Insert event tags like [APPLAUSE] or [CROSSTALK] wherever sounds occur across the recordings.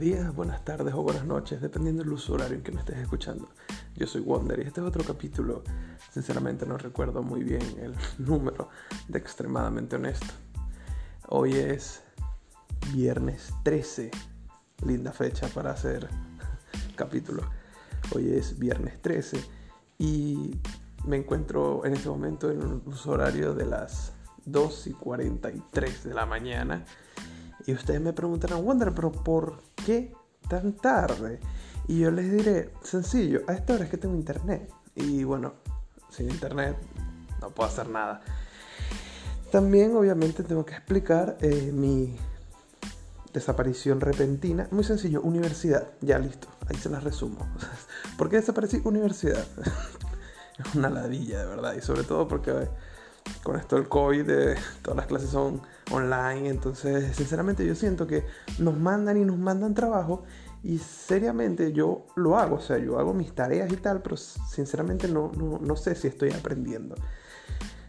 días, buenas tardes o buenas noches, dependiendo del uso horario en que me estés escuchando. Yo soy Wonder y este es otro capítulo. Sinceramente no recuerdo muy bien el [LAUGHS] número de extremadamente honesto. Hoy es viernes 13, linda fecha para hacer [LAUGHS] capítulo. Hoy es viernes 13 y me encuentro en este momento en un uso horario de las 2 y 43 de la mañana y ustedes me preguntarán, Wonder, pero ¿por qué tan tarde? Y yo les diré, sencillo, a esta hora es que tengo internet. Y bueno, sin internet no puedo hacer nada. También obviamente tengo que explicar eh, mi desaparición repentina. Muy sencillo, universidad. Ya listo, ahí se las resumo. [LAUGHS] ¿Por qué desaparecí? Universidad. [LAUGHS] es una ladilla, de verdad. Y sobre todo porque con esto del COVID, todas las clases son online, entonces sinceramente yo siento que nos mandan y nos mandan trabajo y seriamente yo lo hago, o sea, yo hago mis tareas y tal, pero sinceramente no, no, sé si estoy aprendiendo.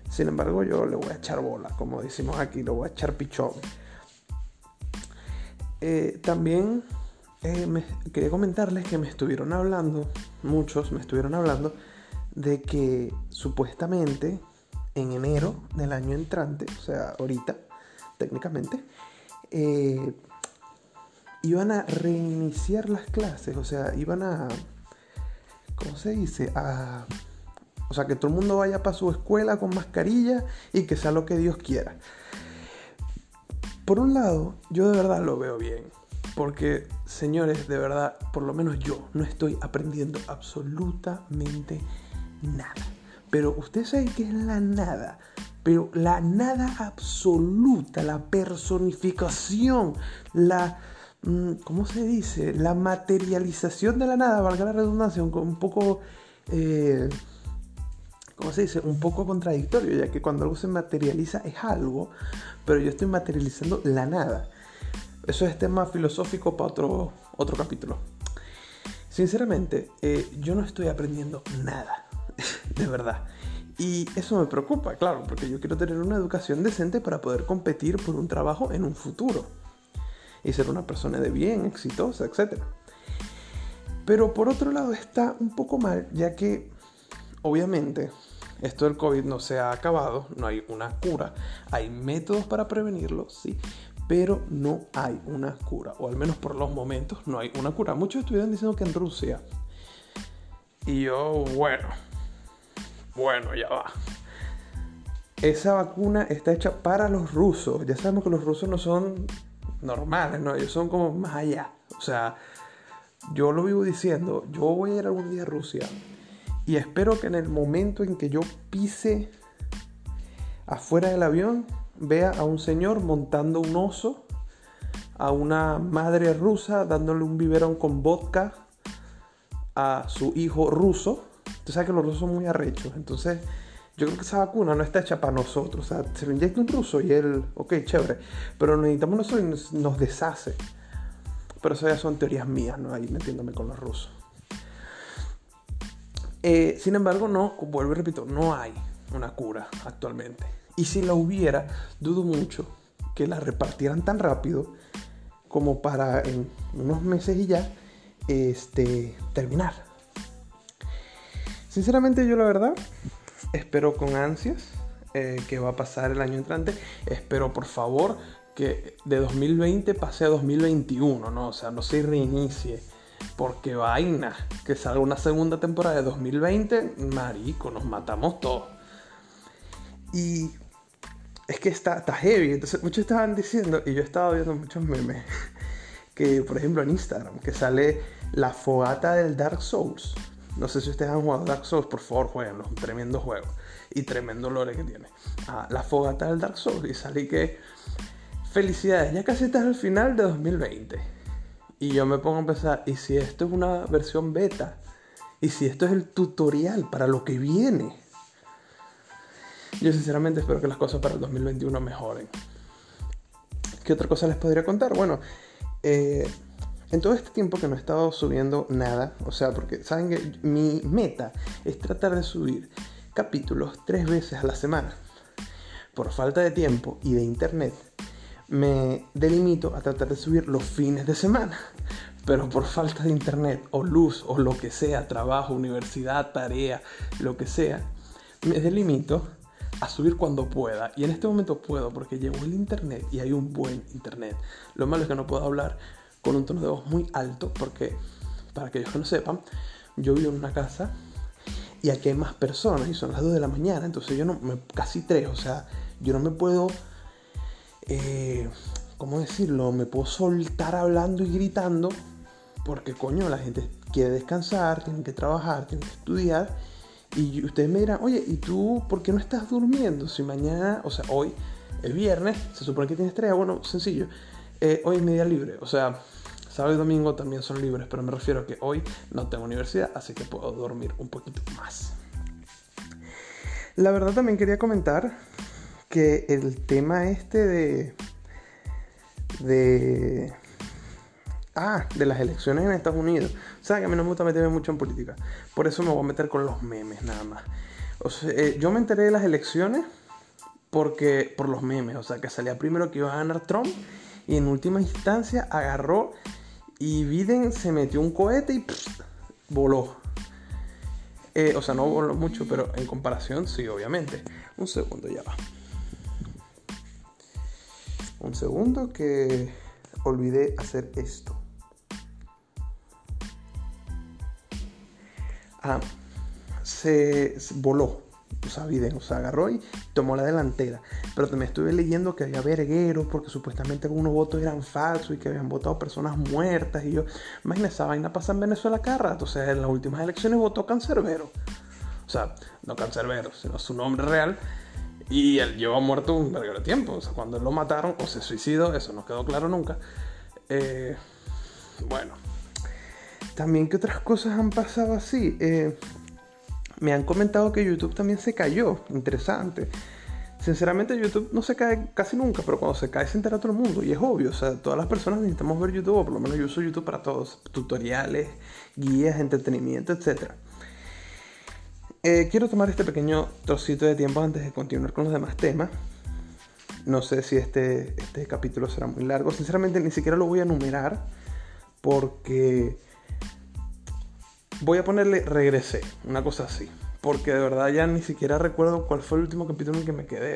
Sin embargo, yo le voy a echar bola, como decimos aquí, le voy a echar pichón. Eh, también eh, quería comentarles que me estuvieron hablando, muchos me estuvieron hablando, de que supuestamente en enero del año entrante, o sea, ahorita, técnicamente, eh, iban a reiniciar las clases, o sea, iban a, ¿cómo se dice? A, o sea, que todo el mundo vaya para su escuela con mascarilla y que sea lo que Dios quiera. Por un lado, yo de verdad lo veo bien. Porque, señores, de verdad, por lo menos yo no estoy aprendiendo absolutamente nada. Pero usted sabe que es la nada. Pero la nada absoluta, la personificación, la... Mm, ¿Cómo se dice? La materialización de la nada, valga la redundancia, un, poco... Eh, ¿Cómo se dice? Un poco contradictorio, ya que cuando algo se materializa es algo, pero yo estoy materializando la nada. Eso es tema filosófico para otro, otro capítulo. Sinceramente, eh, yo no estoy aprendiendo nada [LAUGHS] de verdad. Y eso me preocupa, claro, porque yo quiero tener una educación decente para poder competir por un trabajo en un futuro. Y ser una persona de bien, exitosa, etc. Pero por otro lado está un poco mal, ya que obviamente esto del COVID no se ha acabado, no hay una cura. Hay métodos para prevenirlo, sí, pero no hay una cura. O al menos por los momentos no hay una cura. Muchos estuvieron diciendo que en Rusia. Y yo, bueno, bueno, ya va. Esa vacuna está hecha para los rusos. Ya sabemos que los rusos no son normales, ¿no? Ellos son como más allá. O sea, yo lo vivo diciendo, yo voy a ir algún día a Rusia y espero que en el momento en que yo pise afuera del avión vea a un señor montando un oso, a una madre rusa dándole un biberón con vodka a su hijo ruso Tú sabes que los rusos son muy arrechos. Entonces, yo creo que esa vacuna no está hecha para nosotros. O sea, se lo inyecta un ruso y él, ok, chévere. Pero necesitamos nosotros y nos, deshace. Pero eso ya son teorías mías, ¿no? Ahí metiéndome con los rusos. Eh, sin embargo, no, vuelvo y repito, no hay una cura actualmente. Y si la hubiera, dudo mucho que la repartieran tan rápido como para en unos meses y ya este, terminar. Sinceramente yo la verdad espero con ansias eh, que va a pasar el año entrante. Espero por favor que de 2020 pase a 2021, ¿no? O sea, no se reinicie. Porque vaina, que salga una segunda temporada de 2020, marico, nos matamos todos. Y es que está, está heavy. Entonces, muchos estaban diciendo, y yo estaba viendo muchos memes, [LAUGHS] que por ejemplo en Instagram, que sale la fogata del Dark Souls. No sé si ustedes han jugado Dark Souls, por favor, jueguenlo. Un tremendo juego. Y tremendo lore que tiene. Ah, la fogata del Dark Souls. Y salí que. Felicidades, ya casi estás al final de 2020. Y yo me pongo a pensar, ¿y si esto es una versión beta? ¿Y si esto es el tutorial para lo que viene? Yo sinceramente espero que las cosas para el 2021 mejoren. ¿Qué otra cosa les podría contar? Bueno, eh, en todo este tiempo que no he estado subiendo nada, o sea, porque saben que mi meta es tratar de subir capítulos tres veces a la semana. Por falta de tiempo y de internet, me delimito a tratar de subir los fines de semana. Pero por falta de internet o luz o lo que sea, trabajo, universidad, tarea, lo que sea, me delimito a subir cuando pueda. Y en este momento puedo porque llegó el internet y hay un buen internet. Lo malo es que no puedo hablar con un tono de voz muy alto porque, para aquellos que no sepan, yo vivo en una casa y aquí hay más personas y son las 2 de la mañana. Entonces yo no, me, casi 3, o sea, yo no me puedo eh, ¿cómo decirlo? Me puedo soltar hablando y gritando porque, coño, la gente quiere descansar, tiene que trabajar, tiene que estudiar. Y ustedes me dirán, oye, ¿y tú por qué no estás durmiendo? Si mañana, o sea, hoy es viernes, se supone que tienes estrella, bueno, sencillo. Eh, hoy es media libre, o sea, sábado y domingo también son libres, pero me refiero a que hoy no tengo universidad, así que puedo dormir un poquito más. La verdad también quería comentar que el tema este de... de... Ah, de las elecciones en Estados Unidos. O sea, que a mí no me gusta meterme mucho en política. Por eso me voy a meter con los memes nada más. O sea, eh, yo me enteré de las elecciones porque por los memes. O sea, que salía primero que iba a ganar Trump y en última instancia agarró y Biden se metió un cohete y voló. Eh, o sea, no voló mucho, pero en comparación sí, obviamente. Un segundo, ya va. Un segundo que olvidé hacer esto. Ah, se, voló. Sea, agarró y tomó la delantera. Pero también estuve leyendo que había vergueros porque supuestamente algunos votos eran falsos y que habían votado personas muertas. Y yo, imagínate, esa vaina pasa en Venezuela cada rato. O sea, en las últimas elecciones votó Cancerbero. O sea, no Cancerbero, sino su nombre real. Y él lleva muerto un verguero tiempo. O sea, cuando lo mataron o se suicidó, eso no quedó claro nunca. Eh, bueno. También que otras cosas han pasado así. Eh, me han comentado que YouTube también se cayó. Interesante. Sinceramente YouTube no se cae casi nunca, pero cuando se cae se entera todo el mundo. Y es obvio, o sea, todas las personas necesitamos ver YouTube, o por lo menos yo uso YouTube para todos. Tutoriales, guías, entretenimiento, etcétera. Eh, quiero tomar este pequeño trocito de tiempo antes de continuar con los demás temas. No sé si este, este capítulo será muy largo. Sinceramente ni siquiera lo voy a enumerar porque voy a ponerle regresé, una cosa así. Porque de verdad ya ni siquiera recuerdo cuál fue el último capítulo en que me quedé.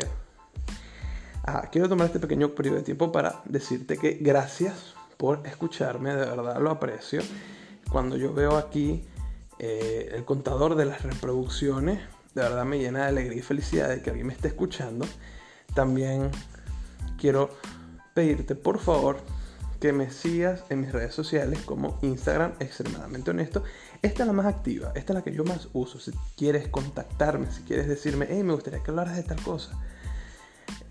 Quiero tomar este pequeño periodo de tiempo para decirte que gracias por escucharme, de verdad lo aprecio. Cuando yo veo aquí eh, el contador de las reproducciones. De verdad me llena de alegría y felicidad de que alguien me esté escuchando. También quiero pedirte por favor que me sigas en mis redes sociales como Instagram extremadamente honesto. Esta es la más activa, esta es la que yo más uso. Si quieres contactarme, si quieres decirme, hey, me gustaría que hablaras de tal cosa,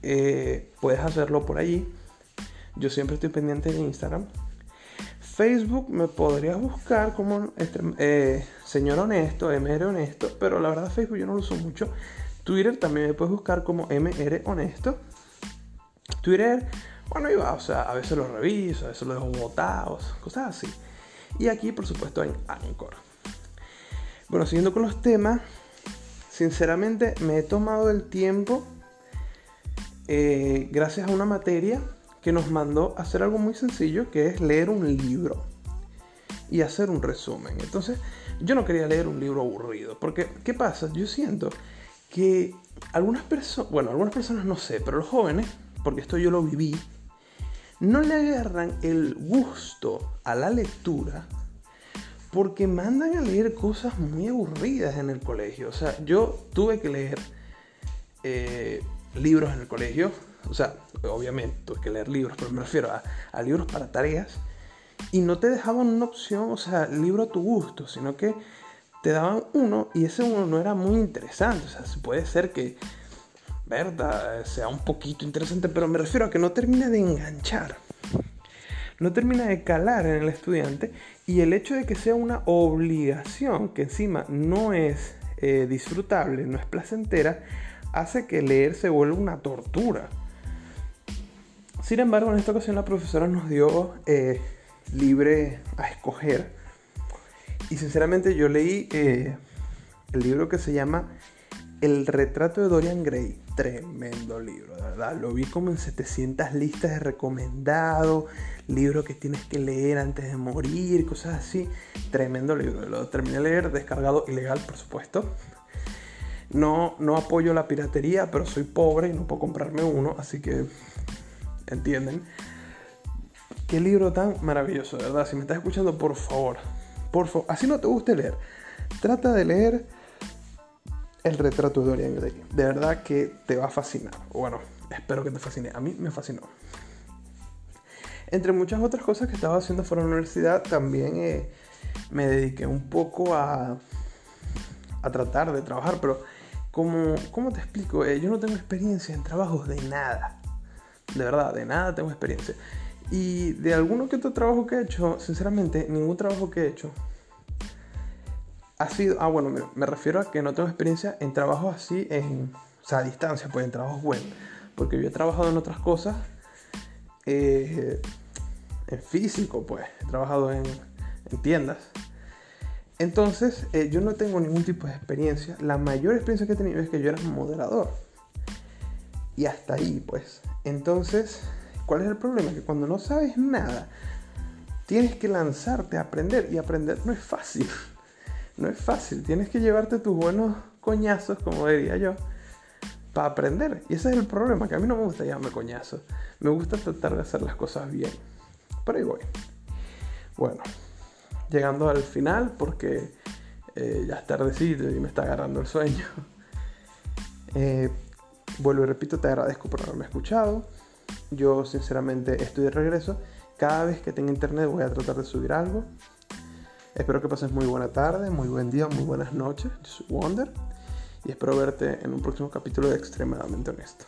eh, puedes hacerlo por allí. Yo siempre estoy pendiente de Instagram. Facebook me podrías buscar como eh, señor honesto, MR honesto, pero la verdad Facebook yo no lo uso mucho. Twitter también me puedes buscar como MR honesto. Twitter, bueno, va, o sea, a veces lo reviso, a veces lo dejo botados, cosas así. Y aquí, por supuesto, en Anchor. Bueno, siguiendo con los temas, sinceramente me he tomado el tiempo, eh, gracias a una materia que nos mandó hacer algo muy sencillo, que es leer un libro y hacer un resumen. Entonces, yo no quería leer un libro aburrido, porque ¿qué pasa? Yo siento que algunas personas, bueno, algunas personas no sé, pero los jóvenes, porque esto yo lo viví, no le agarran el gusto a la lectura porque mandan a leer cosas muy aburridas en el colegio. O sea, yo tuve que leer eh, libros en el colegio o sea, obviamente tuve que leer libros, pero me refiero a, libros para tareas. Y no te dejaban una opción, o sea, libro a tu gusto, sino que te daban uno y ese uno no era muy interesante. O sea, puede ser que, verdad, sea un poquito interesante, pero me refiero a que no termina de enganchar. No termina de calar en el estudiante y el hecho de que sea una obligación, que encima no es eh, disfrutable, no es placentera, hace que leer se vuelva una tortura. Sin embargo, en esta ocasión la profesora nos dio eh, libre a escoger. Y sinceramente yo leí eh, el libro que se llama El retrato de Dorian Gray, tremendo libro, de verdad. Lo vi como en 700 listas de recomendado, libro que tienes que leer antes de morir, cosas así. Tremendo libro. Lo terminé de leer, descargado ilegal, por supuesto. No, no apoyo la piratería, pero soy pobre y no puedo comprarme uno, así que entienden. Qué libro tan maravilloso, de verdad. Si me estás escuchando, por favor, por favor, así no te guste leer, trata de leer el retrato de Dorian Gray. De verdad que te va a fascinar. Bueno, espero que te fascine. A mí me fascinó. Entre muchas otras cosas que estaba haciendo fuera de la universidad, también eh, me dediqué un poco a, a tratar de trabajar, pero como, ¿cómo te explico? Eh, yo no tengo experiencia en trabajos de nada. De verdad, de nada tengo experiencia. Y de alguno que otro trabajo que he hecho, sinceramente, ningún trabajo que he hecho ha sido, ah, bueno, me, refiero a que no tengo experiencia en trabajos así, en, o sea, a distancia, pues en trabajos web, porque yo he trabajado en otras cosas, eh, en físico, pues, he trabajado en, tiendas. Entonces, eh, yo no tengo ningún tipo de experiencia. La mayor experiencia que he tenido es que yo era moderador. Y hasta ahí, pues. Entonces, ¿cuál es el problema? Que cuando no sabes nada, tienes que lanzarte a aprender. Y aprender no es fácil no es fácil. Tienes que llevarte tus buenos coñazos, como diría yo, para aprender. Y ese es el problema, que a mí no me gusta llamarme coñazo. Me gusta tratar de hacer las cosas bien. Pero ahí voy. Bueno, llegando al final, porque eh, ya es tardecito y me está agarrando el sueño. [LAUGHS] Eh, vuelvo y repito, te agradezco por haberme escuchado. Yo sinceramente estoy de regreso. Cada vez que tenga internet voy a tratar de subir algo. Espero que pases muy buena tarde, muy buen día, muy buenas noches. Yo soy Wonder y espero verte en un próximo capítulo de Extremadamente Honesto.